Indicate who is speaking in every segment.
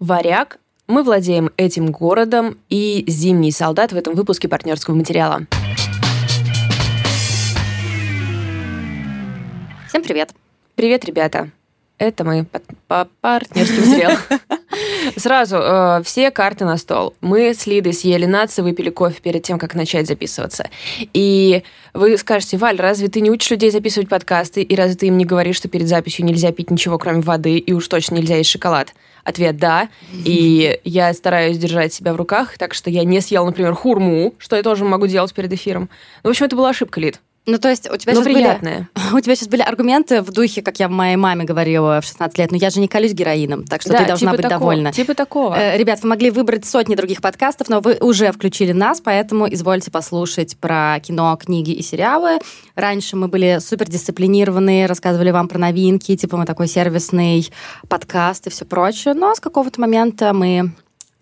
Speaker 1: Варяг. Мы владеем этим городом и «Зимний солдат» в этом выпуске партнерского материала.
Speaker 2: Всем привет.
Speaker 1: Привет, ребята. Это мы по партнерский материал. Сразу э, все карты на стол. Мы с Лидой съели нации, выпили кофе перед тем, как начать записываться. И вы скажете, Валь, разве ты не учишь людей записывать подкасты, и разве ты им не говоришь, что перед записью нельзя пить ничего, кроме воды, и уж точно нельзя есть шоколад? Ответ «да». И я стараюсь держать себя в руках, так что я не съел, например, хурму, что я тоже могу делать перед эфиром. Ну, в общем, это была ошибка, Лид.
Speaker 2: Ну, то есть у тебя,
Speaker 1: Но
Speaker 2: сейчас
Speaker 1: приятное.
Speaker 2: были, у тебя сейчас были аргументы в духе, как я моей маме говорила в 16 лет, но я же не колюсь героином, так что
Speaker 1: Да,
Speaker 2: ты должна
Speaker 1: типа
Speaker 2: быть
Speaker 1: такого,
Speaker 2: довольна.
Speaker 1: Типа такого.
Speaker 2: Э, Ребят, вы могли выбрать сотни других подкастов, но вы уже включили нас, поэтому извольте послушать про кино, книги и сериалы. Раньше мы были супердисциплинированные, рассказывали вам про новинки, типа мы такой сервисный подкаст и все прочее, но с какого-то момента мы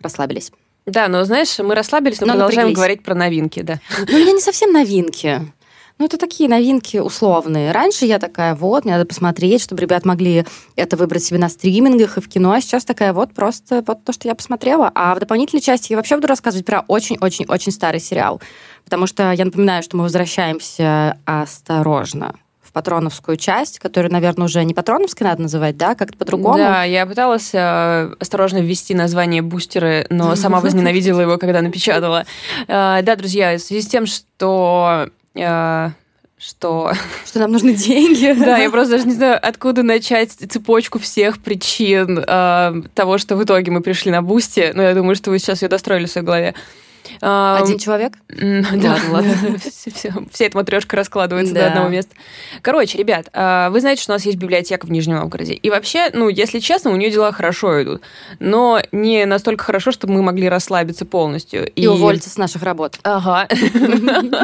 Speaker 2: расслабились.
Speaker 1: Да, но знаешь, мы расслабились, но,
Speaker 2: Но
Speaker 1: продолжаем
Speaker 2: напряглись.
Speaker 1: говорить про новинки, да.
Speaker 2: Ну, у меня не совсем новинки. Ну, это такие новинки условные. Раньше я такая, вот, мне надо посмотреть, чтобы ребят могли это выбрать себе на стримингах и в кино. А сейчас такая, вот, просто вот то, что я посмотрела. А в дополнительной части я вообще буду рассказывать про очень-очень-очень старый сериал. Потому что я напоминаю, что мы возвращаемся осторожно в патреоновскую часть, которую, наверное, уже не патреоновской надо называть, да, как-то по-другому.
Speaker 1: Да, я пыталась э, осторожно ввести название бустеры, но сама возненавидела его, когда напечатала. Э, да, друзья, в связи с тем, что... э, что...
Speaker 2: Что нам нужны деньги.
Speaker 1: Да, я просто даже не знаю, откуда начать цепочку всех причин э, того, что в итоге мы пришли на Boosty. Но я думаю, что вы сейчас ее достроили в своей голове.
Speaker 2: Один человек?
Speaker 1: Да, ладно. Все- все- Вся эта матрешка раскладывается до одного места. Короче, ребят, а, вы знаете, что у нас есть библиотека в Нижнем Новгороде. И вообще, ну, если честно, у нее дела хорошо идут. Но не настолько хорошо, чтобы мы могли расслабиться полностью.
Speaker 2: И уволиться с наших работ.
Speaker 1: Ага.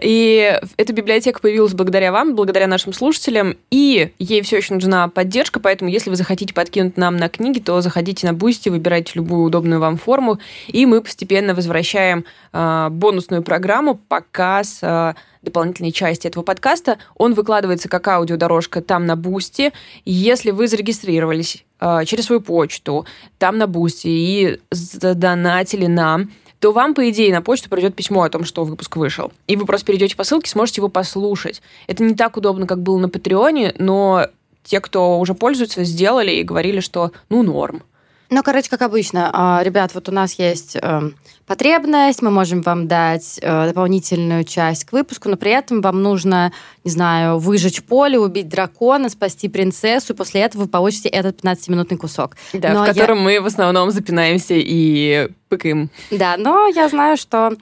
Speaker 1: И эта библиотека появилась благодаря вам, благодаря нашим слушателям, и ей все еще нужна поддержка, поэтому если вы захотите подкинуть нам на книги, то заходите на Boosty, выбирайте любую удобную вам форму, и мы постепенно возвращаем а, бонусную программу показ а, дополнительной части этого подкаста. Он выкладывается как аудиодорожка там на Boosty. Если вы зарегистрировались а, через свою почту там на Boosty и задонатили нам, то вам, по идее, на почту придет письмо о том, что выпуск вышел. И вы просто перейдете по ссылке, сможете его послушать. Это не так удобно, как было на Патреоне, но те, кто уже пользуется, сделали и говорили, что ну норм.
Speaker 2: Ну, короче, как обычно, а, ребят, вот у нас есть эм, потребность, мы можем вам дать э, дополнительную часть к выпуску, но при этом вам нужно, не знаю, выжечь поле, убить дракона, спасти принцессу, и после этого вы получите этот 15-минутный кусок.
Speaker 1: Да,
Speaker 2: Но
Speaker 1: в
Speaker 2: я-
Speaker 1: котором мы в основном запинаемся и пыкаем.
Speaker 2: Да, но я знаю, что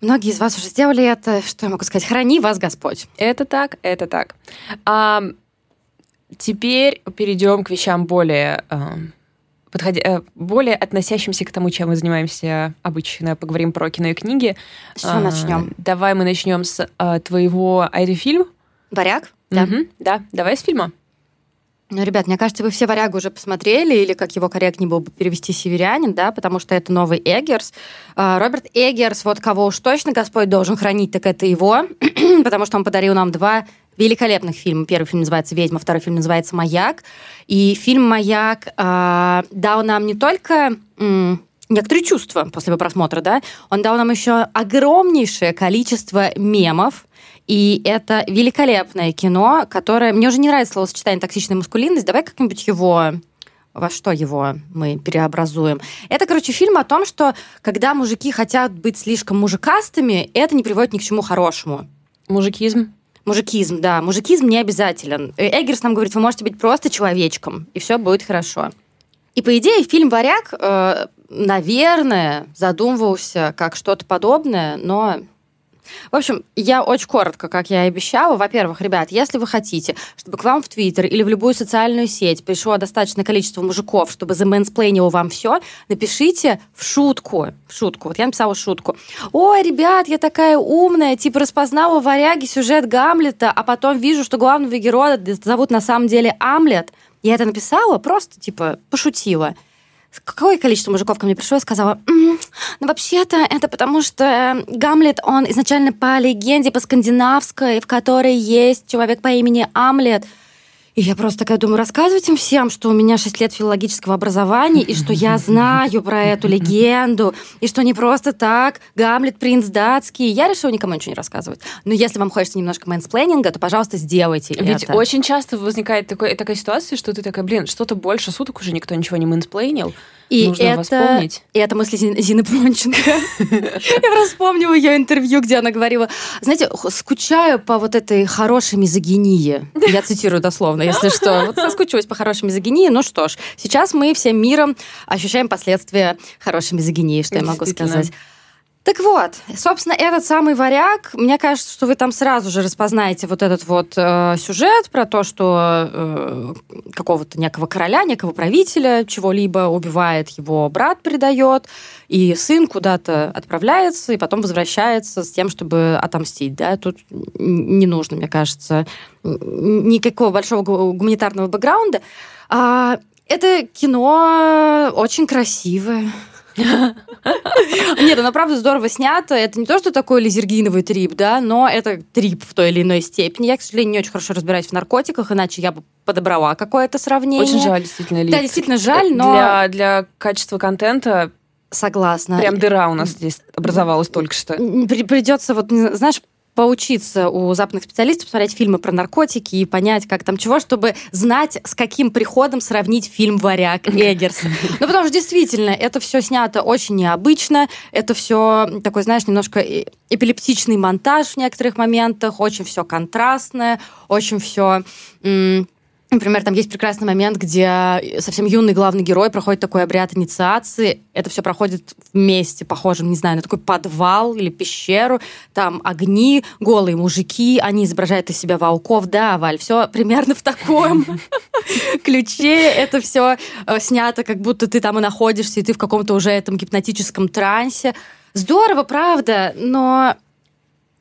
Speaker 2: многие из вас уже сделали это. Что я могу сказать? Храни вас Господь.
Speaker 1: Это так, это так. А, теперь перейдем к вещам более, эм, подходя- э, более относящимся к тому, чем мы занимаемся обычно. Поговорим про кино и книги.
Speaker 2: С чего
Speaker 1: А,
Speaker 2: начнем?
Speaker 1: Давай мы начнем с а, твоего... А это фильм?
Speaker 2: Варяг? Да.
Speaker 1: Мгм, да, давай с фильма.
Speaker 2: Ну, ребят, мне кажется, вы все «Варягу» уже посмотрели, или, как его корректнее было бы перевести, «Северянин», да, потому что это новый Эггерс. А, Роберт Эггерс, вот кого уж точно Господь должен хранить, так это его, потому что он подарил нам два великолепных фильма. Первый фильм называется «Ведьма», второй фильм называется «Маяк». И фильм «Маяк» а, дал нам не только... Некоторые чувства после его просмотра, да, он дал нам еще огромнейшее количество мемов, и это великолепное кино, которое... Мне уже не нравится словосочетание «токсичная маскулинность». Давай как-нибудь его... Во что его мы переобразуем? Это, короче, фильм о том, что когда мужики хотят быть слишком мужикастыми, это не приводит ни к чему хорошему.
Speaker 1: Мужикизм.
Speaker 2: Мужикизм, да. Мужикизм не обязателен. Э, Эггерс нам говорит, вы можете быть просто человечком, и все будет хорошо. И, по идее, фильм «Варяг», э, наверное, задумывался как что-то подобное, но... В общем, я очень коротко, как я и обещала. Во-первых, ребят, если вы хотите, чтобы к вам в Твиттер или в любую социальную сеть пришло достаточное количество мужиков, чтобы замэнсплейнило вам все, напишите в шутку. В шутку. Вот я написала шутку. Ой, ребят, я такая умная, типа распознала в «Варяге» сюжет Гамлета, а потом вижу, что главного героя зовут на самом деле Амлет. Я это написала, просто, типа, пошутила. Какое количество мужиков ко мне пришло и сказала, «М, ну вообще-то это потому, что э, Гамлет, он изначально по легенде, по скандинавской, в которой есть человек по имени Амлет. И я просто такая думаю, рассказывать им всем, что у меня 6 лет филологического образования, и что я знаю про эту легенду, и что не просто так Гамлет, принц датский. Я решила никому ничего не рассказывать. Но если вам хочется немножко менсплейнинга, то, пожалуйста, сделайте
Speaker 1: Ведь
Speaker 2: это.
Speaker 1: очень часто возникает такой, такая ситуация, что ты такая, блин, что-то больше суток уже никто ничего не менсплейнил.
Speaker 2: И
Speaker 1: Нужно
Speaker 2: это,
Speaker 1: вспомнить.
Speaker 2: и это мысли Зин- Зины Пронченко. Я просто вспомнила ее интервью, где она говорила, знаете, скучаю по вот этой хорошей мизогинии. Я цитирую дословно, если что. Вот соскучилась по хорошей мизогинии. Ну что ж, сейчас мы всем миром ощущаем последствия хорошей мизогинии, что я могу сказать. Так вот, собственно, этот самый варяг, мне кажется, что вы там сразу же распознаете вот этот вот э, сюжет про то, что э, какого-то некого короля, некого правителя чего-либо убивает, его брат предает, и сын куда-то отправляется, и потом возвращается с тем, чтобы отомстить. Да? Тут не нужно, мне кажется, никакого большого гу- гуманитарного бэкграунда. А, это кино очень красивое. Нет, оно правда здорово снято. Это не то, что такой лизергиновый трип, да, но это трип в той или иной степени. Я, к сожалению, не очень хорошо разбираюсь в наркотиках, иначе я бы подобрала какое-то сравнение.
Speaker 1: Очень жаль, действительно, Лид.
Speaker 2: Да, действительно жаль, но
Speaker 1: Для, для качества контента
Speaker 2: согласна.
Speaker 1: прям дыра у нас здесь образовалась только что.
Speaker 2: При- Придется, вот, знаешь, поучиться у западных специалистов, посмотреть фильмы про наркотики и понять, как там чего, чтобы знать, с каким приходом сравнить фильм «Варяг» Эггерс. Ну, потому что действительно, это все снято очень необычно, это все такой, знаешь, немножко эпилептичный монтаж в некоторых моментах, очень все контрастное, очень все... Например, там есть прекрасный момент, где совсем юный главный герой проходит такой обряд инициации. Это все проходит вместе, похожим, не знаю, на такой подвал или пещеру. Там огни, голые мужики, они изображают из себя волков. Да, Валь, все примерно в таком ключе. Это все снято, как будто ты там и находишься, и ты в каком-то уже этом гипнотическом трансе. Здорово, правда, но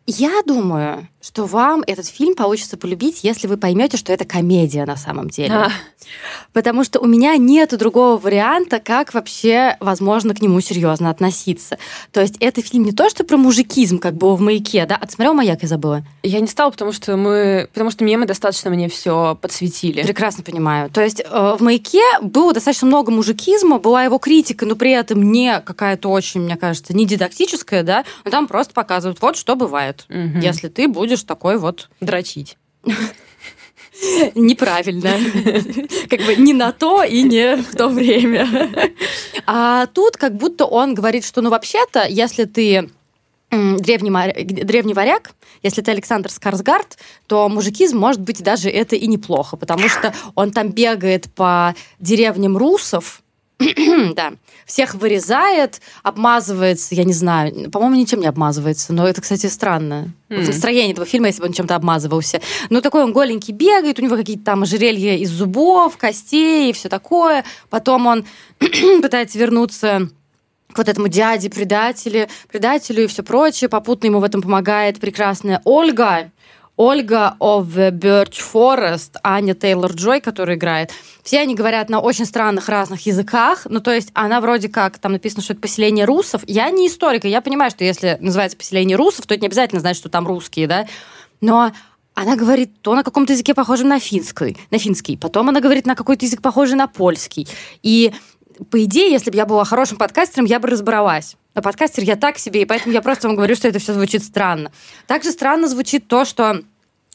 Speaker 2: я думаю, что вам этот фильм получится полюбить, если вы поймете, что это комедия на самом деле.
Speaker 1: А.
Speaker 2: Потому что у меня нет другого варианта, как вообще возможно к нему серьезно относиться. То есть это фильм не то, что про мужикизм, как было в маяке, да? А ты смотрел маяк, я забыла?
Speaker 1: Я не стала, потому что мы, потому что мемы достаточно мне все подсветили.
Speaker 2: Прекрасно понимаю. То есть э, в маяке было достаточно много мужикизма, была его критика, но при этом не какая-то очень, мне кажется, не дидактическая, да, но там просто показывают, вот что бывает,
Speaker 1: Мгм.
Speaker 2: если ты будешь такой вот
Speaker 1: дрочить.
Speaker 2: неправильно. Как бы не на то и не в то время. А тут как будто он говорит, что ну вообще-то, если ты древний, древний варяг, если ты Александр Скарсгард, то мужикизм, может быть, даже это и неплохо, потому что он там бегает по деревням русов, да, всех вырезает, обмазывается, я не знаю, по-моему, ничем не обмазывается, но это, кстати, странно. Вот
Speaker 1: М.
Speaker 2: настроение этого фильма, если бы он чем-то обмазывался. Ну, такой он голенький бегает, у него какие-то там ожерелья из зубов, костей и все такое. Потом он пытается вернуться к вот этому дяде, предателю, предателю и все прочее. Попутно ему в этом помогает прекрасная Ольга. Ольга of the Birch Forest, Аня Тейлор-Джой, которая играет. Все они говорят на очень странных разных языках. Ну, то есть она вроде как, там написано, что это поселение русов. Я не историк, и я понимаю, что если называется поселение русов, то это не обязательно значит, что там русские, да. Но она говорит то на каком-то языке похожем на финский, на финский, потом она говорит на какой-то язык похожий на польский. И по идее, если бы я была хорошим подкастером, я бы разобралась. Но подкастер я так себе, и поэтому я просто вам говорю, что это все звучит странно. Также странно звучит то, что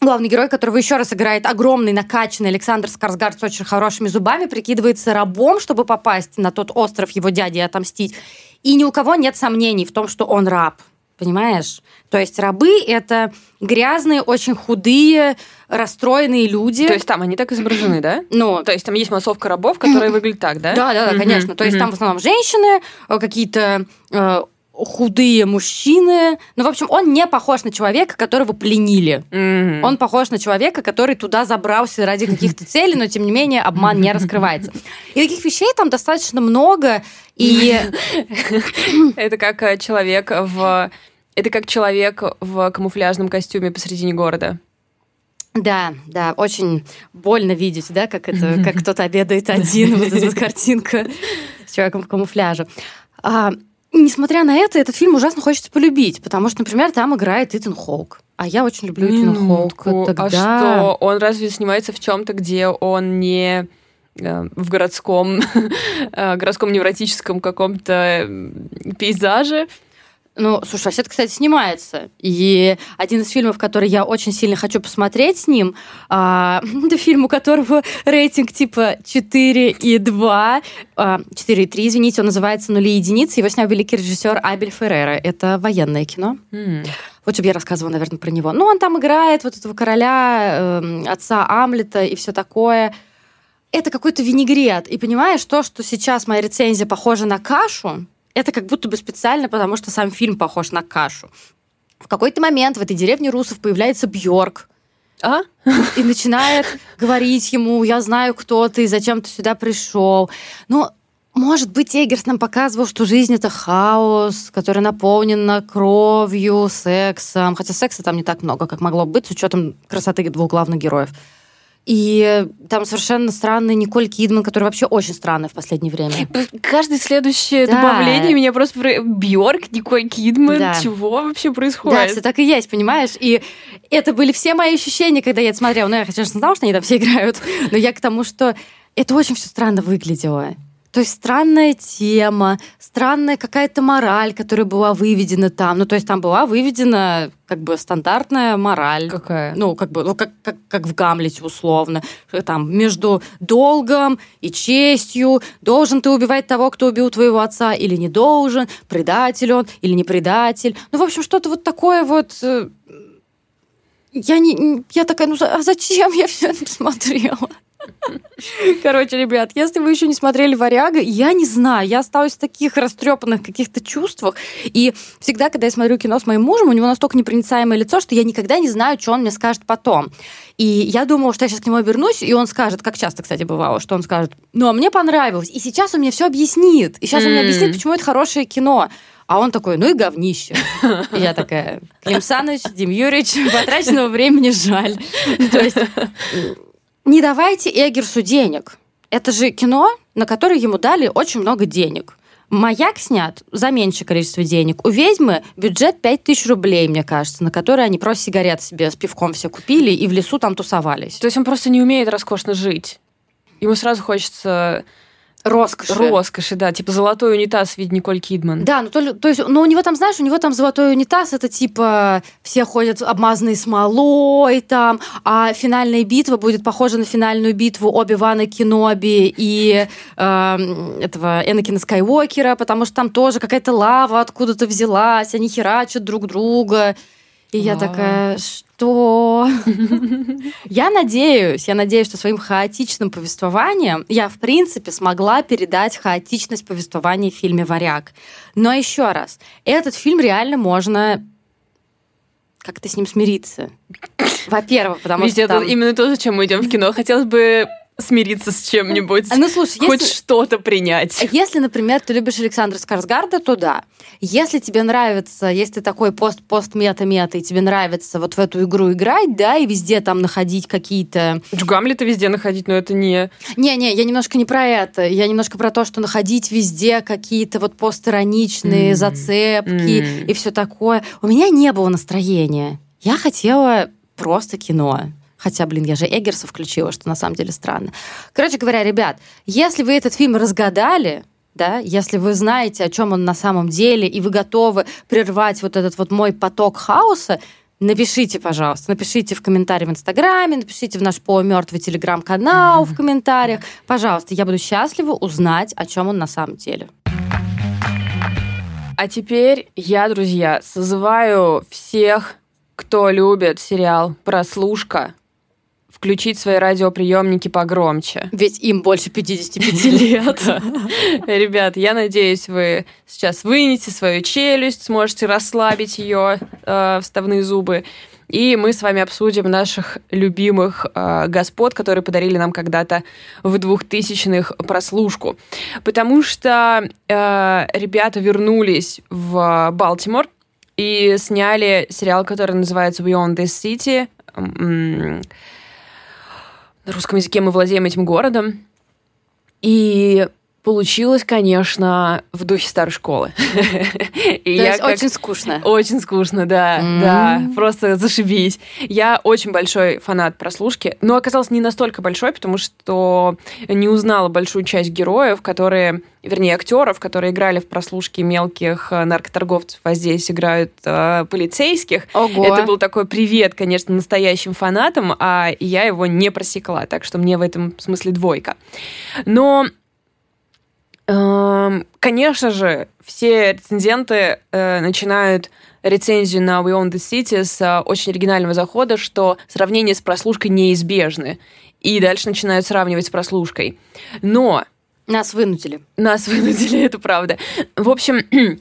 Speaker 2: главный герой, которого еще раз играет огромный, накачанный Александр Скарсгард с очень хорошими зубами, прикидывается рабом, чтобы попасть на тот остров его дяди и отомстить. И ни у кого нет сомнений в том, что он раб. Понимаешь? То есть рабы — это грязные, очень худые, расстроенные люди.
Speaker 1: То есть там они так изображены, да?
Speaker 2: ну,
Speaker 1: То есть там есть массовка рабов, которые выглядят так, да?
Speaker 2: да, да, да, конечно. То есть там в основном женщины, э, какие-то э, худые мужчины. Ну, в общем, он не похож на человека, которого пленили.
Speaker 1: Мгм.
Speaker 2: Он похож на человека, который туда забрался ради каких-то целей, но тем не менее обман не раскрывается. И таких вещей там достаточно много. И
Speaker 1: Это как э, человек в... Это как человек в камуфляжном костюме посредине города.
Speaker 2: да, да, очень больно видеть, да, как это, как кто-то обедает один, вот эта картинка с человеком в камуфляже. А, несмотря на это, этот фильм ужасно хочется полюбить, потому что, например, там играет Итан Хоук. А я очень люблю Итана Хоука.
Speaker 1: Тогда... А что, он разве снимается в чем-то, где он не э, в городском, э, городском невротическом каком-то пейзаже?
Speaker 2: Ну, слушай, вообще кстати, снимается. И один из фильмов, который я очень сильно хочу посмотреть с ним, а, это фильм, у которого рейтинг типа 4 и 2, а, 4 и 3, извините, он называется «Нули единицы». Его снял великий режиссер Абель Феррера. Это военное кино. Mm. Вот чтобы я рассказывала, наверное, про него. Ну, он там играет вот этого короля, э, отца Амлета и все такое. Это какой-то винегрет. И понимаешь, то, что сейчас моя рецензия похожа на кашу, это как будто бы специально, потому что сам фильм похож на кашу. В какой-то момент в этой деревне русов появляется Бьорк,
Speaker 1: а?
Speaker 2: И начинает говорить ему, я знаю, кто ты, зачем ты сюда пришел. Но, может быть, Эггерс нам показывал, что жизнь — это хаос, который наполнен кровью, сексом. Хотя секса там не так много, как могло быть, с учетом красоты двух главных героев. И там совершенно странный Николь Кидман, который вообще очень странный в последнее время.
Speaker 1: Каждое следующее да. добавление меня просто... Про... Бьорк, Николь Кидман, да. чего вообще происходит?
Speaker 2: Да, все так и есть, понимаешь? И это были все мои ощущения, когда я это смотрела. Ну, я, конечно, знала, что они там все играют, но я к тому, что это очень все странно выглядело. То есть странная тема, странная какая-то мораль, которая была выведена там. Ну, то есть там была выведена как бы стандартная мораль.
Speaker 1: Какая?
Speaker 2: Ну, как бы, ну, как, как, как в Гамлете условно. Там между долгом и честью. Должен ты убивать того, кто убил твоего отца, или не должен? Предатель он или не предатель? Ну, в общем, что-то вот такое вот э, я не, я такая, ну а зачем я все это смотрела? Короче, ребят, если вы еще не смотрели «Варяга», я не знаю, я осталась в таких растрепанных каких-то чувствах. И всегда, когда я смотрю кино с моим мужем, у него настолько непроницаемое лицо, что я никогда не знаю, что он мне скажет потом. И я думала, что я сейчас к нему обернусь, и он скажет, как часто, кстати, бывало, что он скажет, ну, а мне понравилось. И сейчас он мне все объяснит. И сейчас он мне объяснит, почему это хорошее кино. А он такой, ну и говнище. И я такая, Клим Саныч, Дим Юрьевич, потраченного времени жаль. То есть не давайте Эггерсу денег. Это же кино, на которое ему дали очень много денег. Маяк снят за меньшее количество денег. У ведьмы бюджет 5000 рублей, мне кажется, на который они просто сигарет себе с пивком все купили и в лесу там тусовались.
Speaker 1: То есть он просто не умеет роскошно жить. Ему сразу хочется
Speaker 2: Роскоши.
Speaker 1: Роскоши, да. Типа золотой унитаз в виде Николь Кидман.
Speaker 2: Да, ну то, то есть, ну у него там, знаешь, у него там золотой унитаз, это типа все ходят обмазанные смолой там, а финальная битва будет похожа на финальную битву Оби-Вана Кеноби и э, этого Энакина Скайуокера, потому что там тоже какая-то лава откуда-то взялась, они херачат друг друга. И я такая, что? Я надеюсь, я надеюсь, что своим хаотичным повествованием я, в принципе, смогла передать хаотичность повествования в фильме «Варяг». Но еще раз, этот фильм реально можно как-то с ним смириться. Во-первых, потому
Speaker 1: Ведь
Speaker 2: что
Speaker 1: это там... именно то, зачем мы идем в кино. Хотелось бы смириться с чем-нибудь.
Speaker 2: Ну, слушай,
Speaker 1: хоть если... что-то принять.
Speaker 2: Если, например, ты любишь Александра Скарсгарда, то да. Если тебе нравится, если ты такой пост-пост-мета-мета, и тебе нравится вот в эту игру играть, да, и везде там находить какие-то...
Speaker 1: Гамлета везде находить, но это не...
Speaker 2: Не-не, я немножко не про это. Я немножко про то, что находить везде какие-то вот постироничные mm. зацепки mm. и все такое. У меня не было настроения. Я хотела просто кино. Хотя, блин, я же Эггерса включила, что на самом деле странно. Короче говоря, ребят, если вы этот фильм разгадали, да, если вы знаете, о чем он на самом деле, и вы готовы прервать вот этот вот мой поток хаоса, напишите, пожалуйста, напишите в комментарии в Инстаграме, напишите в наш полумертвый телеграм-канал в комментариях. Пожалуйста, я буду счастлива узнать, о чем он на самом деле.
Speaker 1: А теперь я, друзья, созываю всех, кто любит сериал «Прослушка», включить свои радиоприемники погромче.
Speaker 2: Ведь им больше 55 лет.
Speaker 1: Ребят, я надеюсь, вы сейчас вынете свою челюсть, сможете расслабить ее э, вставные зубы. И мы с вами обсудим наших любимых э, господ, которые подарили нам когда-то в двухтысячных прослушку. Потому что э, ребята вернулись в Балтимор и сняли сериал, который называется Beyond This City на русском языке мы владеем этим городом. И Получилось, конечно, в духе старой школы.
Speaker 2: То есть очень скучно.
Speaker 1: Очень скучно, да, да, просто зашибись. Я очень большой фанат прослушки, но оказалось не настолько большой, потому что не узнала большую часть героев, которые, вернее, актеров, которые играли в прослушке мелких э, наркоторговцев, а здесь играют э, полицейских.
Speaker 2: Ого.
Speaker 1: Это был такой привет, конечно, настоящим фанатам, а я его не просекла, так что мне в этом смысле двойка. Но конечно же, все рецензенты э, начинают рецензию на We Own the City с э, очень оригинального захода, что сравнение с прослушкой неизбежны. И дальше начинают сравнивать с прослушкой. Но...
Speaker 2: Нас вынудили.
Speaker 1: Нас вынудили, это правда. В общем,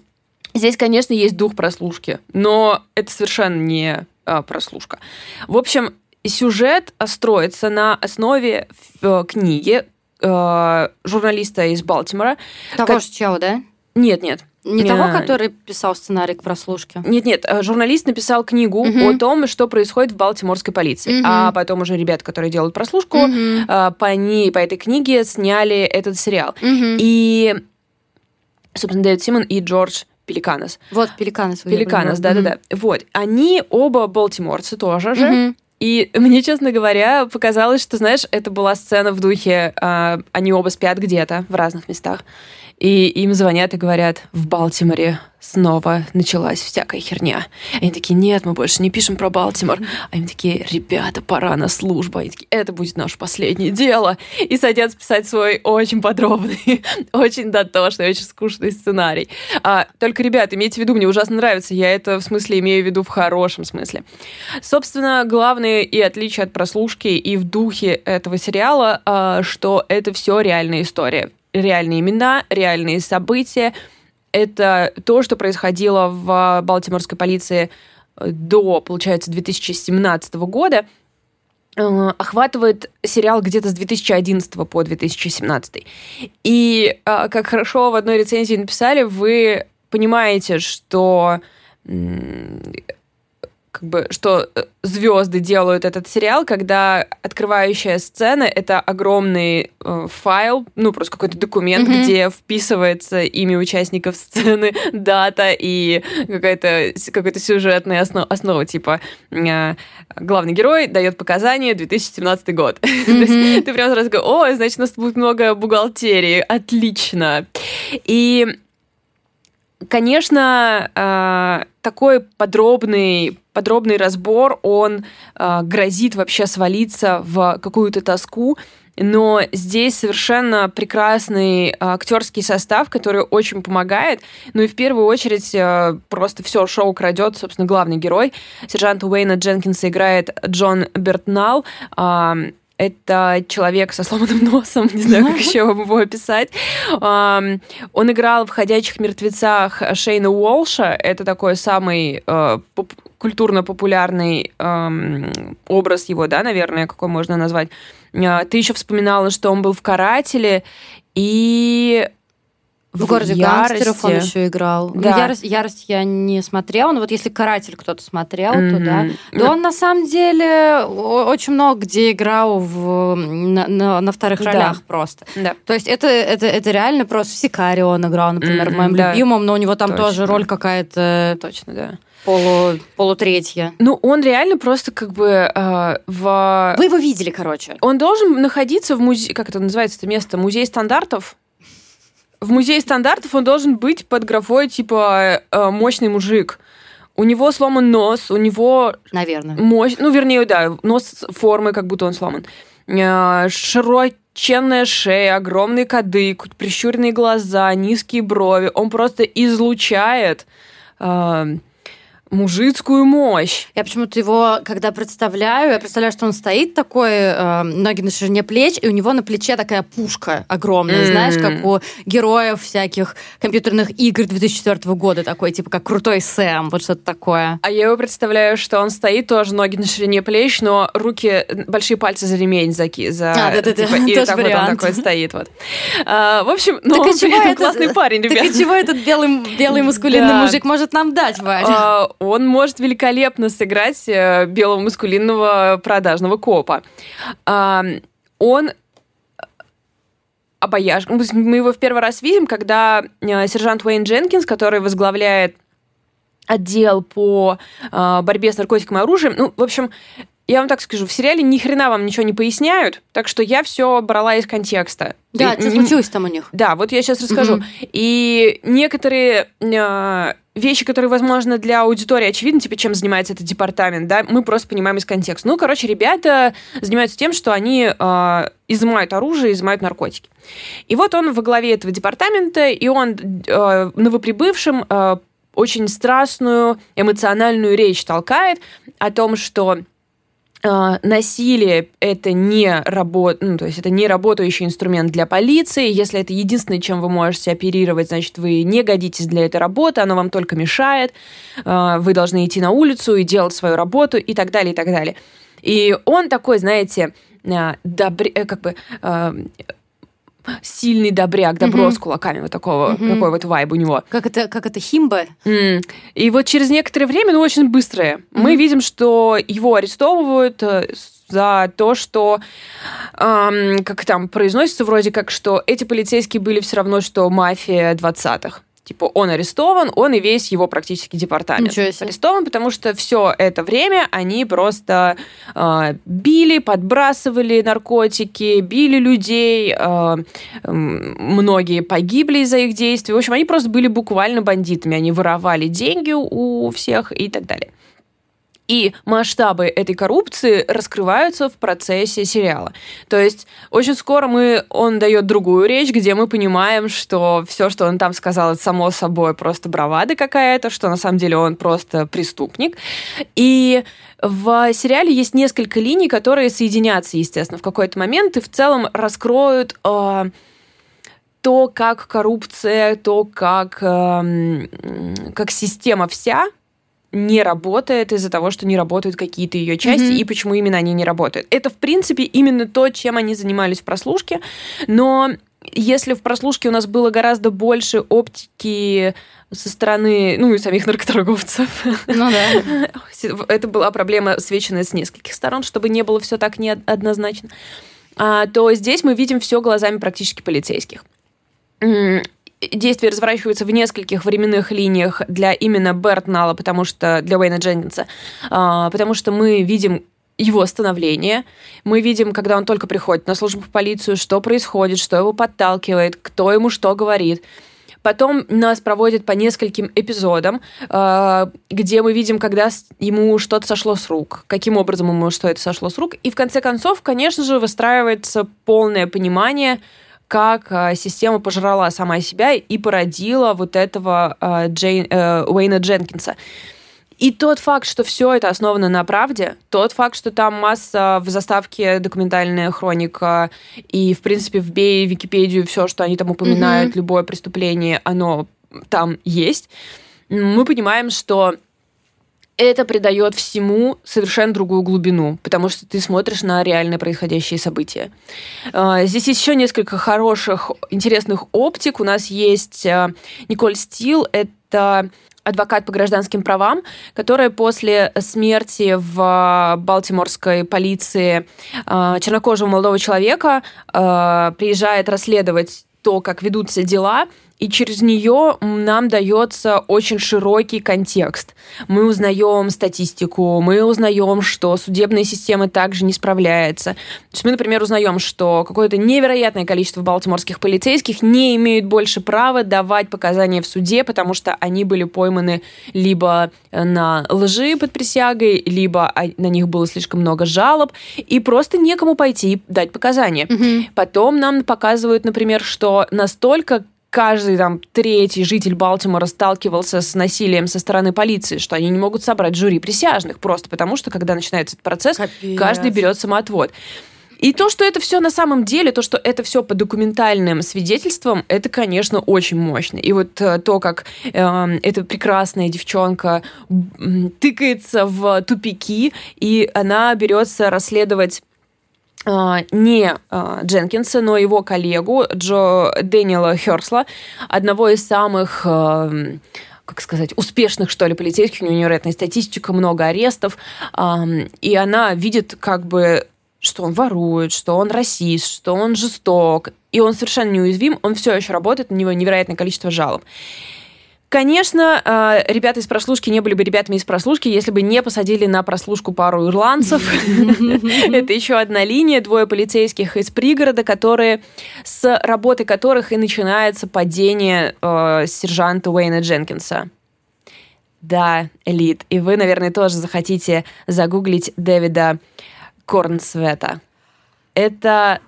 Speaker 1: здесь, конечно, есть дух прослушки, но это совершенно не а, прослушка. В общем, сюжет строится на основе э, книги, э, журналиста из Балтимора.
Speaker 2: Того как... же Чао, да?
Speaker 1: Нет, нет.
Speaker 2: Не, не того, который писал сценарий к прослушке.
Speaker 1: Нет, нет, э, журналист написал книгу угу. о том, что происходит в балтиморской полиции. Угу. А потом уже ребята, которые делают прослушку, угу. по, ней, по этой книге сняли этот сериал. Угу. И, собственно, Дэвид Симон и Джордж Пеликанос.
Speaker 2: Вот, Пеликанос.
Speaker 1: Пеликанос, да-да-да. Вот. Они оба балтиморцы тоже же. Угу. И мне, честно говоря, показалось, что, знаешь, это была сцена в духе, э, они оба спят где-то в разных местах, и им звонят и говорят, в Балтиморе снова началась всякая херня. Они такие, нет, мы больше не пишем про Балтимор. А они такие, ребята, пора на службу. Они такие, это будет наше последнее дело. И садятся писать свой очень подробный, очень дотошный, очень скучный сценарий. А, только, ребят, имейте в виду, мне ужасно нравится. Я это в смысле имею в виду в хорошем смысле. Собственно, главное и отличие от прослушки и в духе этого сериала, а, что это все реальная история. Реальные имена, реальные события, это то, что происходило в Балтиморской полиции э, до, получается, 2017 года, э, охватывает сериал где-то с 2011 по 2017. И э, как хорошо в одной рецензии написали, вы понимаете, что как бы, что э, звезды делают этот сериал, когда открывающая сцена это огромный э, файл, ну просто какой-то документ, mm-hmm. где вписывается имя участников сцены, дата и какая-то какая-то сюжетная основа, основа типа э, главный герой дает показания 2017 год. Mm-hmm. ты прям сразу говоришь, о, значит, у нас будет много бухгалтерии, отлично. И Конечно, э, такой подробный, подробный разбор, он э, грозит вообще свалиться в какую-то тоску, но здесь совершенно прекрасный э, актерский состав, который очень помогает. Ну и в первую очередь просто все шоу крадет, собственно, главный герой. Сержант Уэйна Дженкинса играет Джон Бертнал. Это человек со сломанным носом, не знаю, как еще его описать. Он играл в «Ходячих мертвецах» Шейна Уолша. Это такой самый культурно-популярный образ его, да, наверное, какой можно назвать. А, ты еще вспоминала, что он был в «Карателе», и
Speaker 2: в, в городе ярости. гангстеров он еще играл. Ну, да. Ну, ярость, ярость я не смотрела, но вот если каратель кто-то смотрел, mm-hmm. то да. Но он на самом деле очень много где играл в, на, на, на вторых да. ролях просто.
Speaker 1: Да.
Speaker 2: То есть это, это, это реально просто в Сикаре он играл, например, mm-hmm, в моем да. любимом, но у него там Точно. тоже роль какая-то.
Speaker 1: Точно, да
Speaker 2: полу, полутретья.
Speaker 1: Ну, он реально просто как бы э, в...
Speaker 2: Вы его видели, короче.
Speaker 1: Он должен находиться в музее... Как это называется, это место? Музей стандартов? в музее стандартов он должен быть под графой типа э, мощный мужик. У него сломан нос, у него...
Speaker 2: Наверное.
Speaker 1: Мощь, ну, вернее, да, нос формы, как будто он сломан. Э, широченная шея, огромный кадык, прищуренные глаза, низкие брови. Он просто излучает... Э, мужицкую мощь.
Speaker 2: Я почему-то его, когда представляю, я представляю, что он стоит такой, э, ноги на ширине плеч, и у него на плече такая пушка огромная, mm-hmm. знаешь, как у героев всяких компьютерных игр 2004 года, такой, типа, как крутой Сэм, вот что-то такое.
Speaker 1: А я его представляю, что он стоит тоже, ноги на ширине плеч, но руки, большие пальцы за ремень заки, за,
Speaker 2: а, да, да,
Speaker 1: типа,
Speaker 2: да,
Speaker 1: и так вариант. вот он такой стоит, вот. А, в общем, ну, так он при этом классный парень, ребят.
Speaker 2: Так и чего этот белый, белый мускулинный да. мужик может нам дать, Варя? А,
Speaker 1: он может великолепно сыграть э, белого мускулинного продажного копа. Он обаяж... Мы его в первый раз видим, когда э, сержант Уэйн Дженкинс, который возглавляет отдел по э, борьбе с наркотиками и оружием. Ну, в общем, я вам так скажу, в сериале ни хрена вам ничего не поясняют, так что я все брала из контекста.
Speaker 2: Да, и, что случилось там у них?
Speaker 1: Да, вот я сейчас расскажу. Угу. И некоторые э, вещи, которые, возможно, для аудитории очевидны, типа, чем занимается этот департамент, да, мы просто понимаем из контекста. Ну, короче, ребята занимаются тем, что они э, изымают оружие, изымают наркотики. И вот он во главе этого департамента, и он э, новоприбывшим э, очень страстную эмоциональную речь толкает о том, что насилие это не работ... ну, то есть это не работающий инструмент для полиции. Если это единственное, чем вы можете оперировать, значит, вы не годитесь для этой работы, оно вам только мешает. А, вы должны идти на улицу и делать свою работу и так далее, и так далее. И он такой, знаете, а, добре... Э, как бы сильный добряк, добро mm-hmm. с кулаками, вот такого, mm-hmm. такой вот вайб у него.
Speaker 2: Как это, как это химба?
Speaker 1: Mm. И вот через некоторое время, ну, очень быстрое, mm-hmm. мы видим, что его арестовывают э, за то, что, эм, как там произносится вроде как, что эти полицейские были все равно, что мафия 20-х. Типа он арестован, он и весь его практически департамент арестован, потому что все это время они просто э, били, подбрасывали наркотики, били людей, э, многие погибли из-за их действий. В общем, они просто были буквально бандитами, они воровали деньги у всех и так далее. И масштабы этой коррупции раскрываются в процессе сериала. То есть очень скоро мы, он дает другую речь, где мы понимаем, что все, что он там сказал, это само собой просто бравада какая-то, что на самом деле он просто преступник. И в сериале есть несколько линий, которые соединятся, естественно, в какой-то момент и в целом раскроют э, то, как коррупция, то, как, э, как система вся не работает из-за того, что не работают какие-то ее части, mm-hmm. и почему именно они не работают. Это, в принципе, именно то, чем они занимались в прослушке, но если в прослушке у нас было гораздо больше оптики со стороны, ну, и самих наркоторговцев. Ну да. Это была проблема, свеченная с нескольких сторон, чтобы не было все так неоднозначно. А, то здесь мы видим все глазами практически полицейских действие разворачивается в нескольких временных линиях для именно Бертнала, потому что для Уэйна Дженкинса, а, потому что мы видим его становление. Мы видим, когда он только приходит на службу в полицию, что происходит, что его подталкивает, кто ему что говорит. Потом нас проводят по нескольким эпизодам, а, где мы видим, когда ему что-то сошло с рук, каким образом ему что это сошло с рук. И в конце концов, конечно же, выстраивается полное понимание, как э, система пожрала сама себя и породила вот этого э, Джейн, э, Уэйна Дженкинса. И тот факт, что все это основано на правде, тот факт, что там масса в заставке документальная хроника, и, в принципе, в Википедию все, что они там упоминают, mm-hmm. любое преступление, оно там есть, мы понимаем, что это придает всему совершенно другую глубину, потому что ты смотришь на реально происходящие события. А, здесь еще несколько хороших, интересных оптик. У нас есть а, Николь Стил, это адвокат по гражданским правам, которая после смерти в балтиморской полиции а, чернокожего молодого человека приезжает расследовать то, как ведутся дела, и через нее нам дается очень широкий контекст. Мы узнаем статистику, мы узнаем, что судебная система также не справляется. То есть мы, например, узнаем, что какое-то невероятное количество балтиморских полицейских не имеют больше права давать показания в суде, потому что они были пойманы либо на лжи под присягой, либо на них было слишком много жалоб, и просто некому пойти дать показания. Угу. Потом нам показывают, например, что настолько каждый там третий житель Балтимора сталкивался с насилием со стороны полиции, что они не могут собрать жюри присяжных, просто потому что, когда начинается этот процесс, Капец. каждый берет самоотвод. И то, что это все на самом деле, то, что это все по документальным свидетельствам, это, конечно, очень мощно. И вот э, то, как э, эта прекрасная девчонка тыкается в тупики, и она берется расследовать не а, Дженкинса, но его коллегу Джо Дэниела Херсла, одного из самых а, как сказать, успешных, что ли, полицейских, у нее невероятная статистика, много арестов, и она видит как бы что он ворует, что он расист, что он жесток, и он совершенно неуязвим, он все еще работает, на него невероятное количество жалоб. Конечно, э, ребята из прослушки не были бы ребятами из прослушки, если бы не посадили на прослушку пару ирландцев. Это еще одна линия, двое полицейских из пригорода, которые с работы которых и начинается падение э, сержанта Уэйна Дженкинса. Да, элит. И вы, наверное, тоже захотите загуглить Дэвида Корнсвета. Это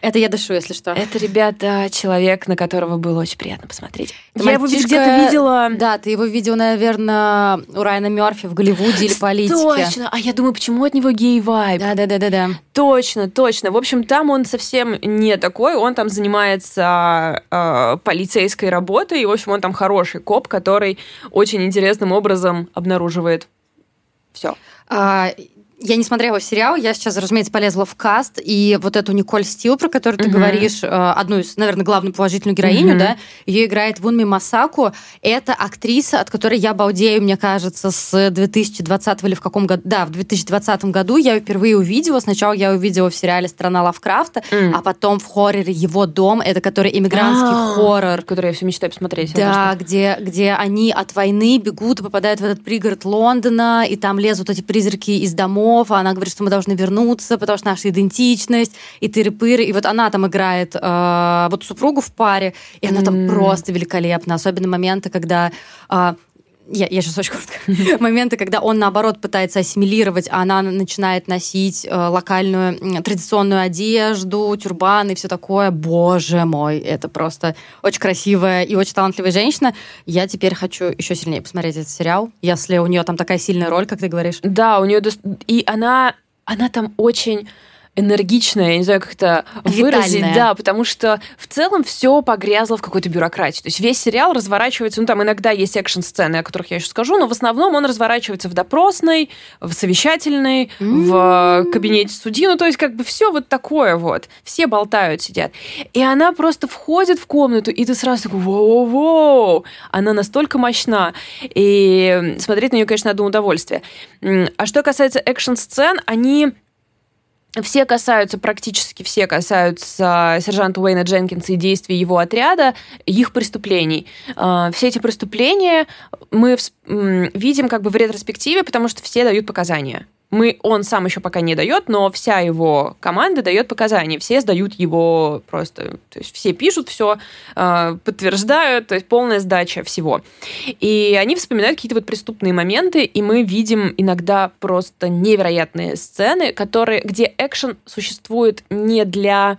Speaker 2: это я дышу, если что.
Speaker 1: Это, ребята, человек, на которого было очень приятно посмотреть. Я его где-то видела...
Speaker 2: Да, ты его видела, наверное, у Райана Мерфи в Голливуде или политике.
Speaker 1: Точно. А я думаю, почему от него гей-вайб?
Speaker 2: Да-да-да-да.
Speaker 1: Точно, точно. В общем, там он совсем не такой. Он там занимается э, полицейской работой. И, в общем, он там хороший коп, который очень интересным образом обнаруживает все.
Speaker 2: А, я не смотрела сериал, я сейчас, разумеется, полезла в каст, и вот эту Николь Стил, про которую ты uh-huh. говоришь, э, одну из, наверное, главную положительную героиню, uh-huh. да, ее играет Вунми Масаку. Это актриса, от которой я балдею, мне кажется, с 2020 или в каком году? Да, в 2020 году я ее впервые увидела. Сначала я увидела в сериале «Страна Лавкрафта», uh-huh. а потом в хорроре «Его дом», это который иммигрантский uh-huh. хоррор.
Speaker 1: Который я все мечтаю посмотреть.
Speaker 2: Да, где, где они от войны бегут и попадают в этот пригород Лондона, и там лезут эти призраки из домов, домов, а она говорит, что мы должны вернуться, потому что наша идентичность, и тыры-пыры. И вот она там играет э, вот супругу в паре, и она mm. там просто великолепна. Особенно моменты, когда э, я, я сейчас очень коротко. Моменты, когда он, наоборот, пытается ассимилировать, а она начинает носить э, локальную традиционную одежду, тюрбан и все такое. Боже мой, это просто очень красивая и очень талантливая женщина. Я теперь хочу еще сильнее посмотреть этот сериал, если у нее там такая сильная роль, как ты говоришь.
Speaker 1: Да, у нее... И она, она там очень энергичная, я не знаю, как это выразить, да, потому что в целом все погрязло в какой-то бюрократии. То есть весь сериал разворачивается, ну там иногда есть экшн-сцены, о которых я еще скажу, но в основном он разворачивается в допросной, в совещательной, mm-hmm. в кабинете судьи, ну то есть как бы все вот такое вот. Все болтают, сидят. И она просто входит в комнату, и ты сразу такой, воу-воу, она настолько мощна. И смотреть на нее, конечно, одно удовольствие. А что касается экшн-сцен, они все касаются, практически все касаются сержанта Уэйна Дженкинса и действий его отряда, их преступлений. А, все эти преступления мы видим как бы в ретроспективе, потому что все дают показания мы, он сам еще пока не дает, но вся его команда дает показания, все сдают его просто, то есть все пишут все, а, подтверждают, то есть полная сдача всего. И они вспоминают какие-то вот преступные моменты, и мы видим иногда просто невероятные сцены, которые, где экшен существует не для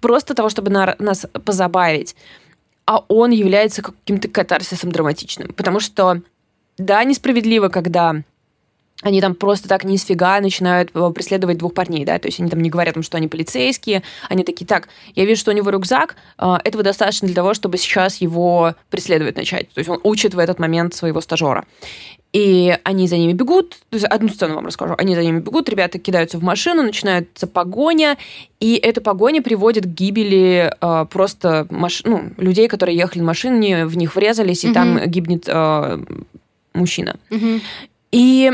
Speaker 1: просто того, чтобы на, нас позабавить, а он является каким-то катарсисом драматичным. Потому что, да, несправедливо, когда они там просто так ни с фига начинают э, преследовать двух парней, да, то есть они там не говорят, что они полицейские, они такие, так, я вижу, что у него рюкзак, э, этого достаточно для того, чтобы сейчас его преследовать начать, то есть он учит в этот момент своего стажера. И они за ними бегут, то есть одну сцену вам расскажу, они за ними бегут, ребята кидаются в машину, начинается погоня, и эта погоня приводит к гибели э, просто маш... ну, людей, которые ехали в машине, в них врезались, и угу. там гибнет э, мужчина.
Speaker 2: Угу.
Speaker 1: И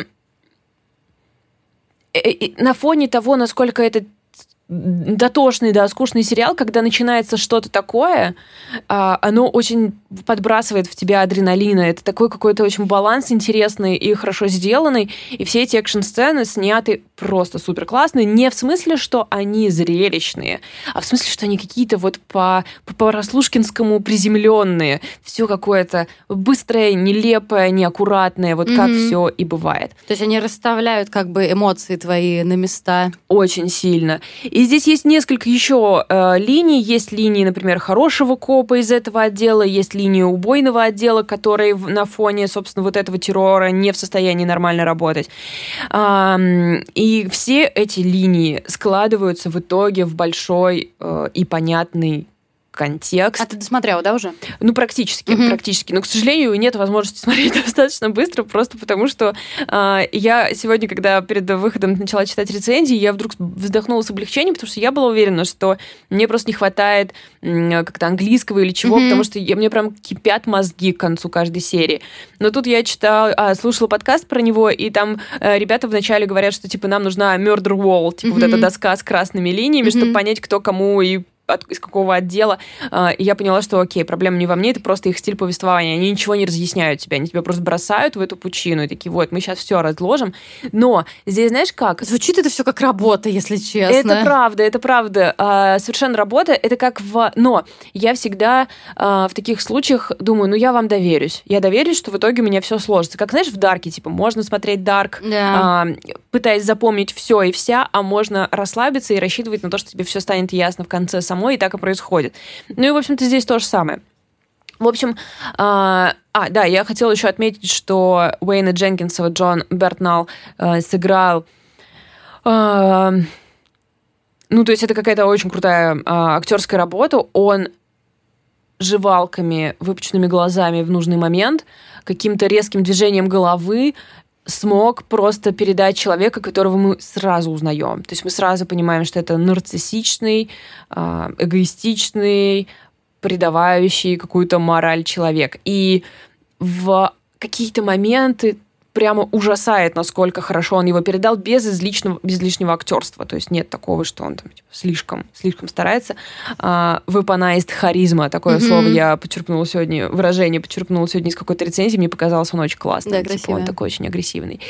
Speaker 1: на фоне того, насколько это дотошный, да, скучный сериал, когда начинается что-то такое, а, оно очень подбрасывает в тебя адреналина. Это такой какой-то очень баланс интересный и хорошо сделанный. И все эти экшн-сцены сняты просто супер классные. Не в смысле, что они зрелищные, а в смысле, что они какие-то вот по, по, Раслушкинскому приземленные. Все какое-то быстрое, нелепое, неаккуратное, вот mm-hmm. как все и бывает.
Speaker 2: То есть они расставляют как бы эмоции твои на места.
Speaker 1: Очень сильно. И здесь есть несколько еще э, линий. Есть линии, например, хорошего копа из этого отдела, есть линии убойного отдела, которые на фоне, собственно, вот этого террора не в состоянии нормально работать. Э, и все эти линии складываются в итоге в большой э, и понятный контекст.
Speaker 2: А ты досмотрела, да, уже?
Speaker 1: Ну, практически, угу. практически. Но, к сожалению, нет возможности смотреть достаточно быстро, просто потому что э, я сегодня, когда перед выходом начала читать рецензии, я вдруг вздохнула с облегчением, потому что я была уверена, что мне просто не хватает э, как-то английского или чего, угу. потому что я, мне прям кипят мозги к концу каждой серии. Но тут я читала, а, слушала подкаст про него, и там э, ребята вначале говорят, что, типа, нам нужна murder wall, типа, угу. вот эта доска с красными линиями, угу. чтобы понять, кто кому и от, из какого отдела. А, и я поняла, что окей, проблема не во мне, это просто их стиль повествования. Они ничего не разъясняют тебе, они тебя просто бросают в эту пучину и такие, вот, мы сейчас все разложим. Но здесь, знаешь как?
Speaker 2: Звучит это все как работа, если честно.
Speaker 1: Это правда, это правда. А, совершенно работа, это как в... Но я всегда а, в таких случаях думаю, ну я вам доверюсь. Я доверюсь, что в итоге у меня все сложится. Как, знаешь, в Дарке, типа, можно смотреть Дарк, да. пытаясь запомнить все и вся, а можно расслабиться и рассчитывать на то, что тебе все станет ясно в конце самой, и так и происходит. Ну и, в общем-то, здесь то же самое. В общем, а, а, да, я хотела еще отметить, что Уэйна Дженкинсова Джон Бертнал а, сыграл... А, ну, то есть это какая-то очень крутая а, актерская работа. Он жевалками, выпученными глазами в нужный момент, каким-то резким движением головы смог просто передать человека, которого мы сразу узнаем. То есть мы сразу понимаем, что это нарциссичный, а, эгоистичный, предавающий какую-то мораль человек. И в какие-то моменты прямо ужасает, насколько хорошо он его передал без излишнего, без лишнего актерства. То есть нет такого, что он там типа, слишком, слишком старается. А, выпанаист харизма, такое mm-hmm. слово я почерпнула сегодня, выражение почерпнула сегодня из какой-то рецензии, мне показалось он очень классный. Да, типа, он такой очень агрессивный.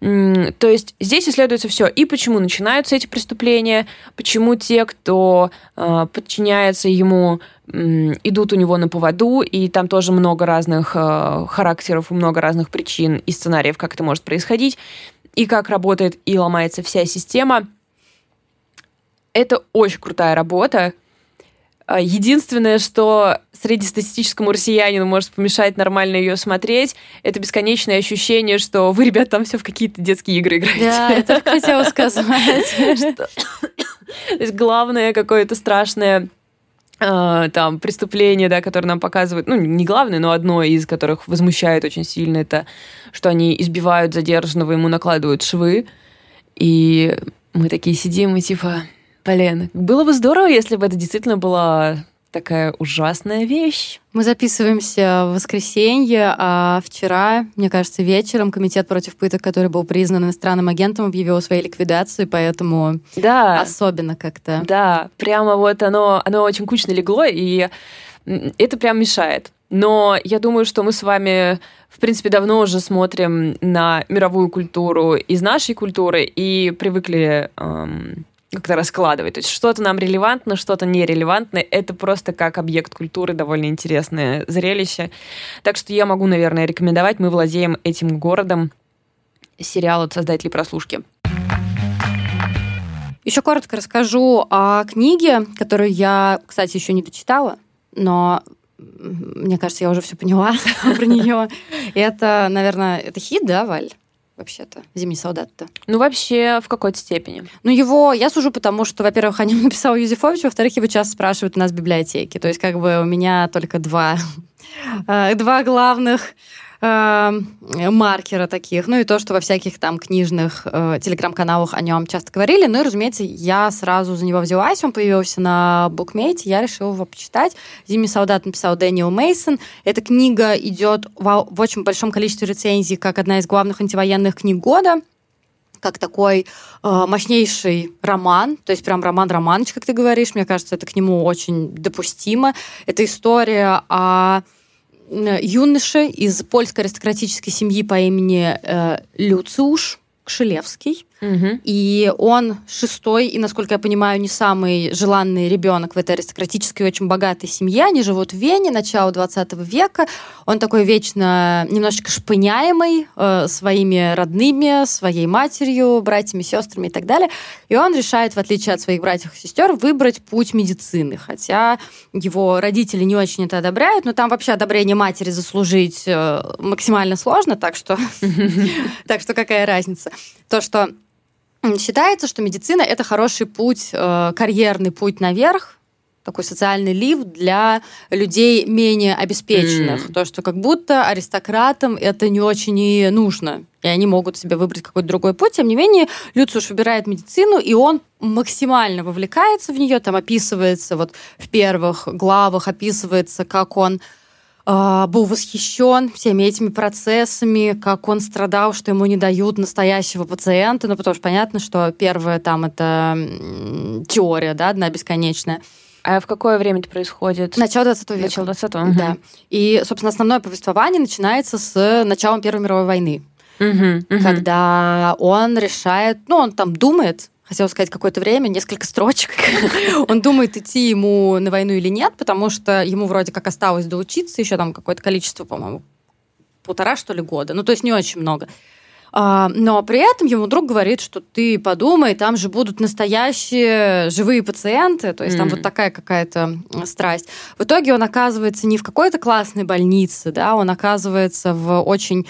Speaker 1: То есть здесь исследуется все. И почему начинаются эти преступления, почему те, кто а, подчиняется ему, идут у него на поводу, и там тоже много разных э, характеров много разных причин и сценариев, как это может происходить, и как работает и ломается вся система. Это очень крутая работа. А, единственное, что среднестатистическому россиянину может помешать нормально ее смотреть, это бесконечное ощущение, что вы, ребят, там все в какие-то детские игры играете.
Speaker 2: Да, это хотела сказать.
Speaker 1: То есть главное какое-то страшное там преступление, да, которое нам показывают, ну, не главное, но одно из которых возмущает очень сильно, это что они избивают задержанного, ему накладывают швы, и мы такие сидим и типа, блин, было бы здорово, если бы это действительно была такая ужасная вещь.
Speaker 2: Мы записываемся в воскресенье, а вчера, мне кажется, вечером Комитет против пыток, который был признан иностранным агентом, объявил о своей ликвидации, поэтому да. особенно как-то.
Speaker 1: Да, прямо вот оно, оно очень кучно легло, и это прям мешает. Но я думаю, что мы с вами, в принципе, давно уже смотрим на мировую культуру из нашей культуры и привыкли эм, как-то раскладывать. То есть что-то нам релевантно, что-то нерелевантно. Это просто как объект культуры довольно интересное зрелище. Так что я могу, наверное, рекомендовать. Мы владеем этим городом. Сериал от создателей прослушки.
Speaker 2: Еще коротко расскажу о книге, которую я, кстати, еще не дочитала, но мне кажется, я уже все поняла про нее. Это, наверное, это хит, да, Валь? Вообще-то, «Зимний солдат»-то?
Speaker 1: Ну, вообще, в какой-то степени.
Speaker 2: Ну, его я сужу, потому что, во-первых, о нем написал Юзефович, во-вторых, его часто спрашивают у нас в библиотеке. То есть, как бы, у меня только два, э, два главных э, маркера таких, ну и то, что во всяких там книжных э, телеграм-каналах о нем часто говорили. Ну и, разумеется, я сразу за него взялась, он появился на букмейте, я решила его почитать. «Зимний солдат» написал Дэниел Мейсон. Эта книга идет в, в очень большом количестве рецензий как одна из главных антивоенных книг года как такой э, мощнейший роман, то есть прям роман-романыч, как ты говоришь, мне кажется, это к нему очень допустимо. Это история о юноше из польской аристократической семьи по имени э, Люциуш Кшелевский. Угу. И он шестой, и, насколько я понимаю, не самый желанный ребенок в этой аристократической очень богатой семье. Они живут в Вене, начало 20 века. Он такой вечно немножечко шпыняемый э, своими родными, своей матерью, братьями, сестрами и так далее. И он решает, в отличие от своих братьев и сестер, выбрать путь медицины. Хотя его родители не очень это одобряют, но там вообще одобрение матери заслужить э, максимально сложно, так что, так что какая разница. То, что Считается, что медицина это хороший путь, э, карьерный путь наверх, такой социальный лифт для людей менее обеспеченных. Mm. То, что как будто аристократам это не очень и нужно. И они могут себе выбрать какой-то другой путь. Тем не менее, Люциуш выбирает медицину, и он максимально вовлекается в нее. Там описывается, вот в первых главах описывается, как он был восхищен всеми этими процессами, как он страдал, что ему не дают настоящего пациента. Ну, потому что понятно, что первое там это теория, да, одна бесконечная.
Speaker 1: А в какое время это происходит?
Speaker 2: Начало 20 века.
Speaker 1: Начало 20
Speaker 2: угу. Да. И, собственно, основное повествование начинается с началом Первой мировой войны.
Speaker 1: Угу, угу.
Speaker 2: Когда он решает, ну, он там думает, хотела сказать какое-то время, несколько строчек. он думает, идти ему на войну или нет, потому что ему вроде как осталось доучиться еще там какое-то количество, по-моему, полтора, что ли, года. Ну, то есть не очень много. А, но при этом ему друг говорит, что ты подумай, там же будут настоящие живые пациенты, то есть mm. там вот такая какая-то страсть. В итоге он оказывается не в какой-то классной больнице, да, он оказывается в очень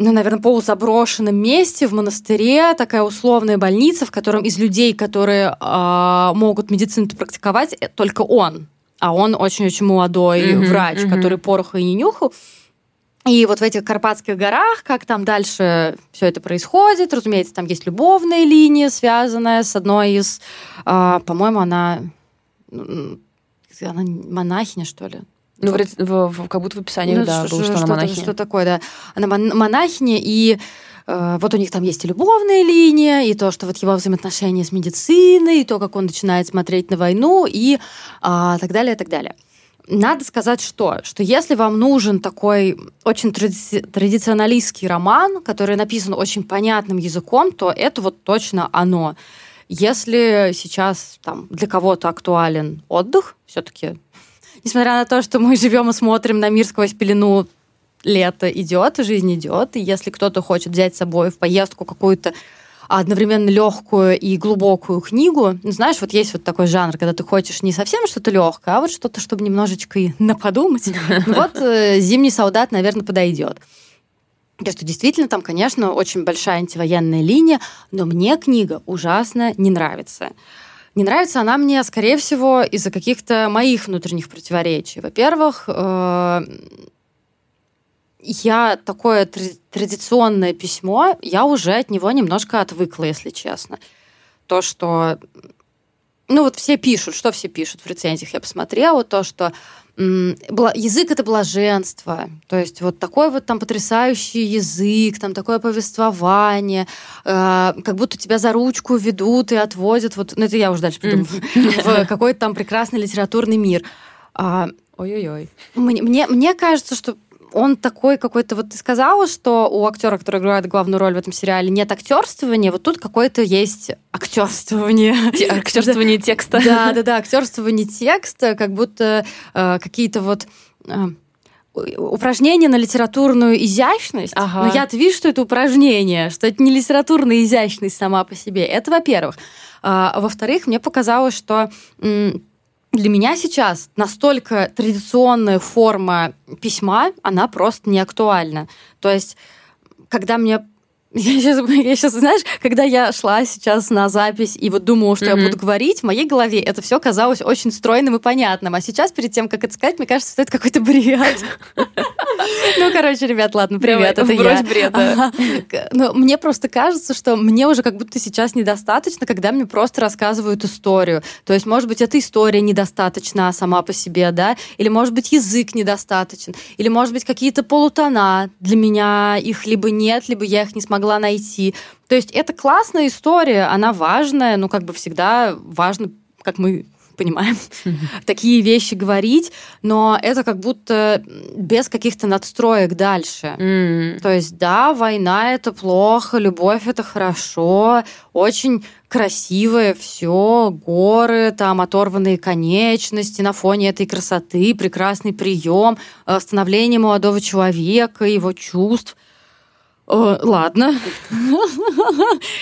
Speaker 2: ну, наверное, полузаброшенном месте в монастыре, такая условная больница, в котором из людей, которые э, могут медицину практиковать, э, только он. А он очень-очень молодой mm-hmm, врач, mm-hmm. который пороха и не нюхал. И вот в этих Карпатских горах, как там дальше все это происходит, разумеется, там есть любовная линия, связанная с одной из, э, по-моему, она, она монахиня, что ли?
Speaker 1: Ну, в, в, в, как будто в описании, ну, да, было, что, что она монахиня.
Speaker 2: Что такое, да. Она монахиня, и э, вот у них там есть и любовная линия, и то, что вот его взаимоотношения с медициной, и то, как он начинает смотреть на войну, и э, так далее, и так далее. Надо сказать что? Что если вам нужен такой очень тради- традиционалистский роман, который написан очень понятным языком, то это вот точно оно. Если сейчас там для кого-то актуален отдых, все-таки несмотря на то, что мы живем и смотрим на мир сквозь пелену, лето идет, жизнь идет, и если кто-то хочет взять с собой в поездку какую-то одновременно легкую и глубокую книгу. Ну, знаешь, вот есть вот такой жанр, когда ты хочешь не совсем что-то легкое, а вот что-то, чтобы немножечко и наподумать. Ну вот э, «Зимний солдат», наверное, подойдет. То, что действительно там, конечно, очень большая антивоенная линия, но мне книга ужасно не нравится. Не нравится она мне, скорее всего, из-за каких-то моих внутренних противоречий. Во-первых, э, я такое традиционное письмо, я уже от него немножко отвыкла, если честно. То, что... Ну вот все пишут, что все пишут в рецензиях, я посмотрела, то, что язык это блаженство, то есть вот такой вот там потрясающий язык, там такое повествование, э, как будто тебя за ручку ведут и отводят, вот, ну это я уже дальше придумаю, в какой-то там прекрасный литературный мир.
Speaker 1: А, Ой-ой-ой.
Speaker 2: Мне, мне, мне кажется, что он такой какой-то... Вот ты сказала, что у актера, который играет главную роль в этом сериале, нет актерствования. Вот тут какое-то есть актерствование.
Speaker 1: Актерствование текста.
Speaker 2: Да, да, да, актерствование текста, как будто э, какие-то вот э, упражнение на литературную изящность. Ага. Но я-то вижу, что это упражнение, что это не литературная изящность сама по себе. Это во-первых. А, во-вторых, мне показалось, что для меня сейчас настолько традиционная форма письма, она просто не актуальна. То есть, когда мне я сейчас, я сейчас, знаешь, когда я шла сейчас на запись и вот думала, что mm-hmm. я буду говорить, в моей голове это все казалось очень стройным и понятным. А сейчас, перед тем, как это сказать, мне кажется, что это какой-то бред. Ну, короче, ребят, ладно, привет, это я.
Speaker 1: бреда.
Speaker 2: Но мне просто кажется, что мне уже как будто сейчас недостаточно, когда мне просто рассказывают историю. То есть, может быть, эта история недостаточна сама по себе, да, или, может быть, язык недостаточен, или, может быть, какие-то полутона для меня их либо нет, либо я их не смогла могла найти. То есть это классная история, она важная, ну как бы всегда важно, как мы понимаем, такие вещи говорить, но это как будто без каких-то надстроек дальше.
Speaker 1: Mm.
Speaker 2: То есть, да, война это плохо, любовь это хорошо, очень красивое все, горы, там оторванные конечности на фоне этой красоты, прекрасный прием, э, становление молодого человека, его чувств – ладно.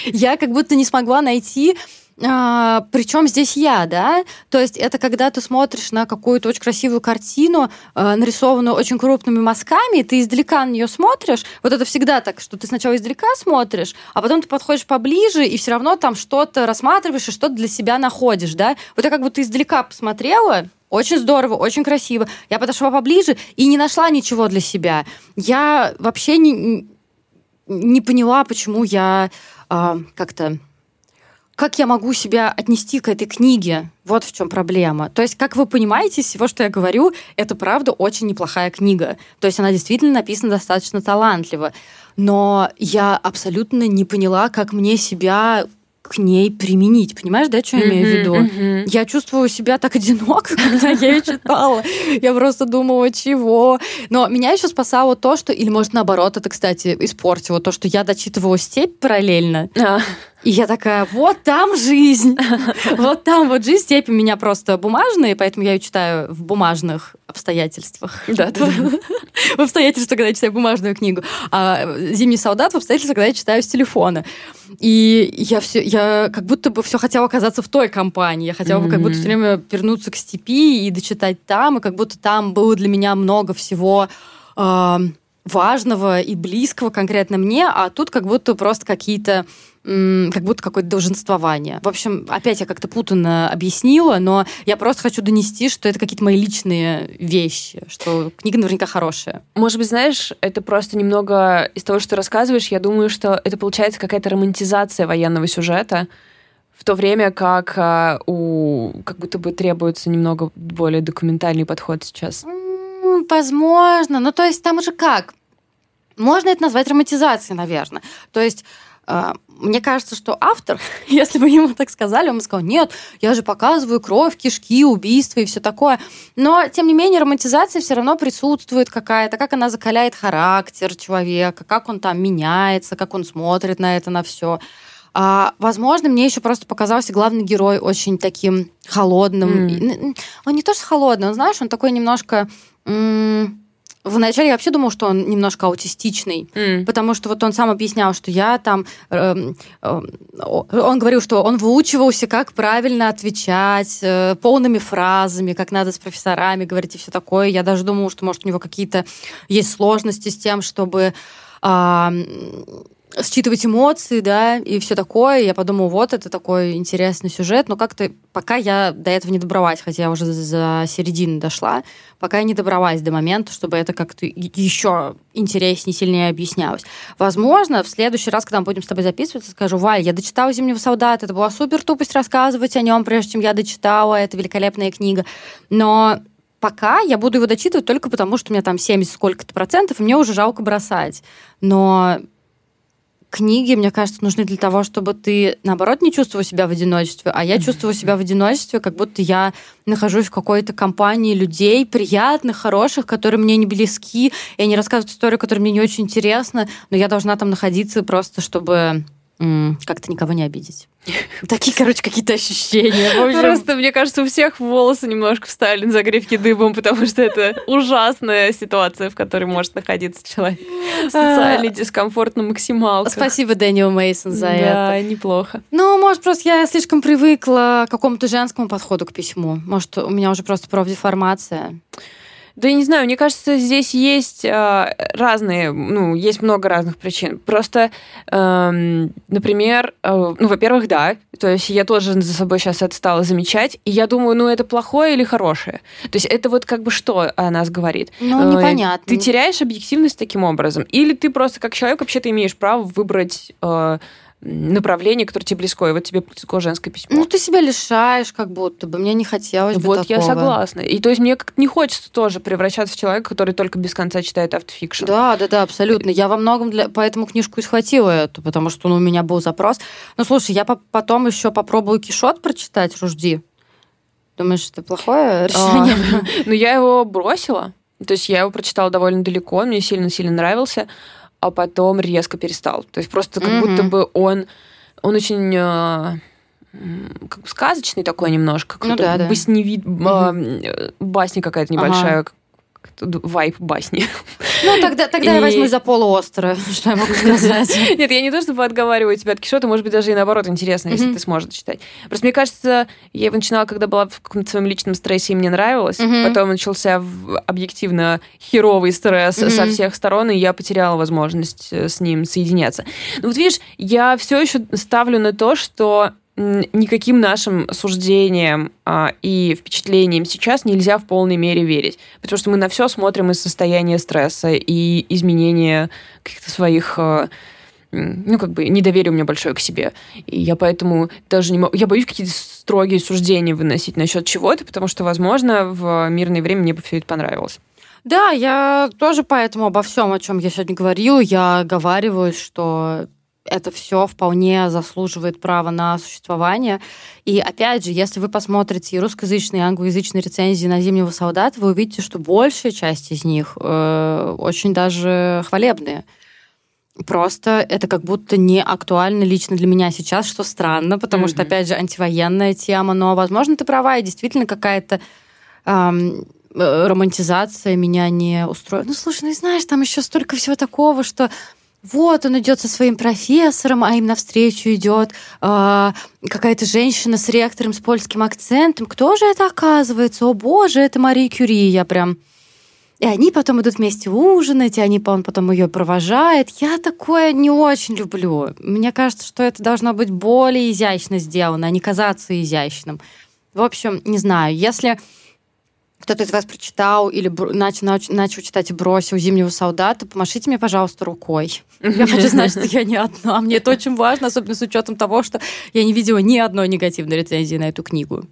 Speaker 2: Я как будто не смогла найти а, причем здесь я, да? То есть это когда ты смотришь на какую-то очень красивую картину, а, нарисованную очень крупными мазками, ты издалека на нее смотришь. Вот это всегда так, что ты сначала издалека смотришь, а потом ты подходишь поближе и все равно там что-то рассматриваешь и что-то для себя находишь, да? Вот я как будто издалека посмотрела, очень здорово, очень красиво. Я подошла поближе и не нашла ничего для себя. Я вообще не, не поняла, почему я э, как-то как я могу себя отнести к этой книге? Вот в чем проблема. То есть, как вы понимаете, из всего, что я говорю, это правда очень неплохая книга. То есть она действительно написана достаточно талантливо. Но я абсолютно не поняла, как мне себя к ней применить. Понимаешь, да, что я имею в виду? Mm-hmm. Я чувствую себя так одиноко, когда я ее читала. Я просто думала, чего. Но меня еще спасало то, что... Или, может, наоборот, это, кстати, испортило то, что я дочитывала «Степь» параллельно. А. И я такая, вот там жизнь. Вот там вот жизнь. Степь у меня просто бумажные, поэтому я ее читаю в бумажных обстоятельствах. Да, да. В обстоятельствах, когда я читаю бумажную книгу. А «Зимний солдат» в обстоятельствах, когда я читаю с телефона. И я все, я как будто бы все хотела оказаться в той компании. Я хотела бы как будто все время вернуться к степи и дочитать там, и как будто там было для меня много всего важного и близкого конкретно мне, а тут как будто просто какие-то как будто какое-то долженствование. В общем, опять я как-то путанно объяснила, но я просто хочу донести, что это какие-то мои личные вещи, что книга наверняка хорошая.
Speaker 1: Может быть, знаешь, это просто немного из того, что ты рассказываешь, я думаю, что это получается какая-то романтизация военного сюжета, в то время как а, у как будто бы требуется немного более документальный подход сейчас.
Speaker 2: Возможно. Ну, то есть там уже как? Можно это назвать романтизацией, наверное. То есть мне кажется, что автор, если бы ему так сказали, он бы сказал, нет, я же показываю кровь, кишки, убийства и все такое. Но, тем не менее, романтизация все равно присутствует какая-то, как она закаляет характер человека, как он там меняется, как он смотрит на это, на все. А, возможно, мне еще просто показался главный герой очень таким холодным. Mm. Он не то что холодный, он, знаешь, он такой немножко... М- Вначале я вообще думала, что он немножко аутистичный, mm. потому что вот он сам объяснял, что я там... Э, э, он говорил, что он выучивался, как правильно отвечать, э, полными фразами, как надо с профессорами говорить и все такое. Я даже думала, что, может, у него какие-то есть сложности с тем, чтобы... Э, считывать эмоции, да, и все такое. Я подумала, вот это такой интересный сюжет, но как-то пока я до этого не добралась, хотя я уже за середину дошла, пока я не добралась до момента, чтобы это как-то еще интереснее, сильнее объяснялось. Возможно, в следующий раз, когда мы будем с тобой записываться, скажу, Валь, я дочитала «Зимнего солдата», это была супер тупость рассказывать о нем, прежде чем я дочитала, это великолепная книга, но пока я буду его дочитывать только потому, что у меня там 70 сколько-то процентов, и мне уже жалко бросать. Но книги, мне кажется, нужны для того, чтобы ты, наоборот, не чувствовал себя в одиночестве, а я чувствую себя в одиночестве, как будто я нахожусь в какой-то компании людей приятных, хороших, которые мне не близки, и они рассказывают историю, которая мне не очень интересна, но я должна там находиться просто, чтобы как-то никого не обидеть. Такие, короче, какие-то ощущения.
Speaker 1: Просто, мне кажется, у всех волосы немножко встали на загревки дыбом, потому что это ужасная ситуация, в которой может находиться человек. Социальный дискомфорт на максималках.
Speaker 2: Спасибо, Дэниел Мейсон, за это.
Speaker 1: Да, неплохо.
Speaker 2: Ну, может, просто я слишком привыкла к какому-то женскому подходу к письму. Может, у меня уже просто профдеформация.
Speaker 1: Да я не знаю, мне кажется, здесь есть э, разные, ну, есть много разных причин. Просто, э, например, э, ну, во-первых, да, то есть я тоже за собой сейчас это стала замечать, и я думаю, ну, это плохое или хорошее? То есть это вот как бы что о нас говорит?
Speaker 2: Ну, непонятно.
Speaker 1: Ты теряешь объективность таким образом? Или ты просто как человек вообще-то имеешь право выбрать... Э, направление, которое тебе близко, и вот тебе близко женское письмо.
Speaker 2: Ну, ты себя лишаешь, как будто бы. Мне не хотелось бы
Speaker 1: Вот я согласна. И то есть мне как не хочется тоже превращаться в человека, который только без конца читает автофикшн.
Speaker 2: Да, да, да, абсолютно. Я во многом для... поэтому книжку и схватила эту, потому что ну, у меня был запрос. Ну, слушай, я по потом еще попробую Кишот прочитать, Ружди. Думаешь, это плохое а, решение?
Speaker 1: Ну, я его бросила. То есть я его прочитала довольно далеко, он мне сильно-сильно нравился а потом резко перестал. То есть просто как mm-hmm. будто бы он, он очень э, как бы сказочный такой немножко,
Speaker 2: ну, да, да.
Speaker 1: басневид, mm-hmm. басня какая-то небольшая, ага. вайп басни.
Speaker 2: Ну, тогда, тогда и... я возьму за полуостро, что я могу сказать.
Speaker 1: Нет, я не то, чтобы отговариваю тебя от кишота, может быть, даже и наоборот интересно, если ты сможешь читать. Просто мне кажется, я его начинала, когда была в каком-то своем личном стрессе, и мне нравилось. Потом начался объективно херовый стресс со всех сторон, и я потеряла возможность э, с ним соединяться. Ну вот видишь, я все еще ставлю на то, что никаким нашим суждениям а, и впечатлениям сейчас нельзя в полной мере верить, потому что мы на все смотрим из состояния стресса и изменения каких-то своих а, ну, как бы, недоверие у меня большое к себе. И я поэтому даже не могу... Я боюсь какие-то строгие суждения выносить насчет чего-то, потому что, возможно, в мирное время мне бы все это понравилось.
Speaker 2: Да, я тоже поэтому обо всем, о чем я сегодня говорю, я оговариваюсь, что это все вполне заслуживает права на существование. И опять же, если вы посмотрите и русскоязычные, и англоязычные рецензии на «Зимнего солдата», вы увидите, что большая часть из них э, очень даже хвалебные. Просто это как будто не актуально лично для меня сейчас, что странно, потому mm-hmm. что, опять же, антивоенная тема, но, возможно, ты права, и действительно какая-то эм, романтизация меня не устроит. Ну, слушай, ну, знаешь, там еще столько всего такого, что вот он идет со своим профессором, а им навстречу идет э, какая-то женщина с ректором с польским акцентом. Кто же это оказывается? О боже, это Мария Кюри. Я прям... И они потом идут вместе ужинать, и они, он потом ее провожает. Я такое не очень люблю. Мне кажется, что это должно быть более изящно сделано, а не казаться изящным. В общем, не знаю, если кто-то из вас прочитал или начал, начал читать и бросил «Зимнего солдата», помашите мне, пожалуйста, рукой. Я хочу знать, что я не одна. Мне это очень важно, особенно с учетом того, что я не видела ни одной негативной рецензии на эту книгу.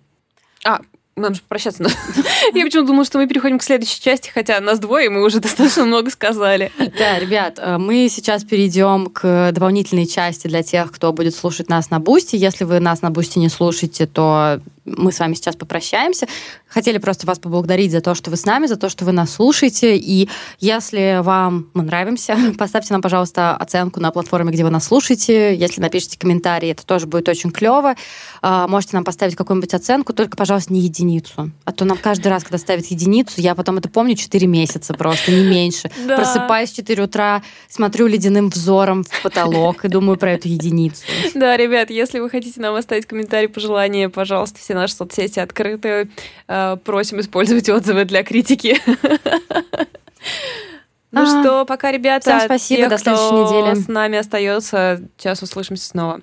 Speaker 1: А, нам же прощаться Я почему-то думала, что мы переходим к следующей части, хотя нас двое, мы уже достаточно много сказали.
Speaker 2: Да, ребят, э, мы сейчас перейдем к дополнительной части для тех, кто будет слушать нас на Бусти. Если вы нас на Бусти не слушаете, то мы с вами сейчас попрощаемся. Хотели просто вас поблагодарить за то, что вы с нами, за то, что вы нас слушаете. И если вам мы нравимся, поставьте нам, пожалуйста, оценку на платформе, где вы нас слушаете. Если напишите комментарий, это тоже будет очень клево. А, можете нам поставить какую-нибудь оценку, только, пожалуйста, не единицу. А то нам каждый раз, когда ставят единицу, я потом это помню 4 месяца просто, не меньше. Да. Просыпаюсь в 4 утра, смотрю ледяным взором в потолок и думаю про эту единицу.
Speaker 1: Да, ребят, если вы хотите нам оставить комментарий, пожелания, пожалуйста, все наши соцсети открыты. Э, просим использовать отзывы для критики. Ну а, что, пока, ребята.
Speaker 2: Всем спасибо, до следующей недели.
Speaker 1: с нами остается. Сейчас услышимся снова.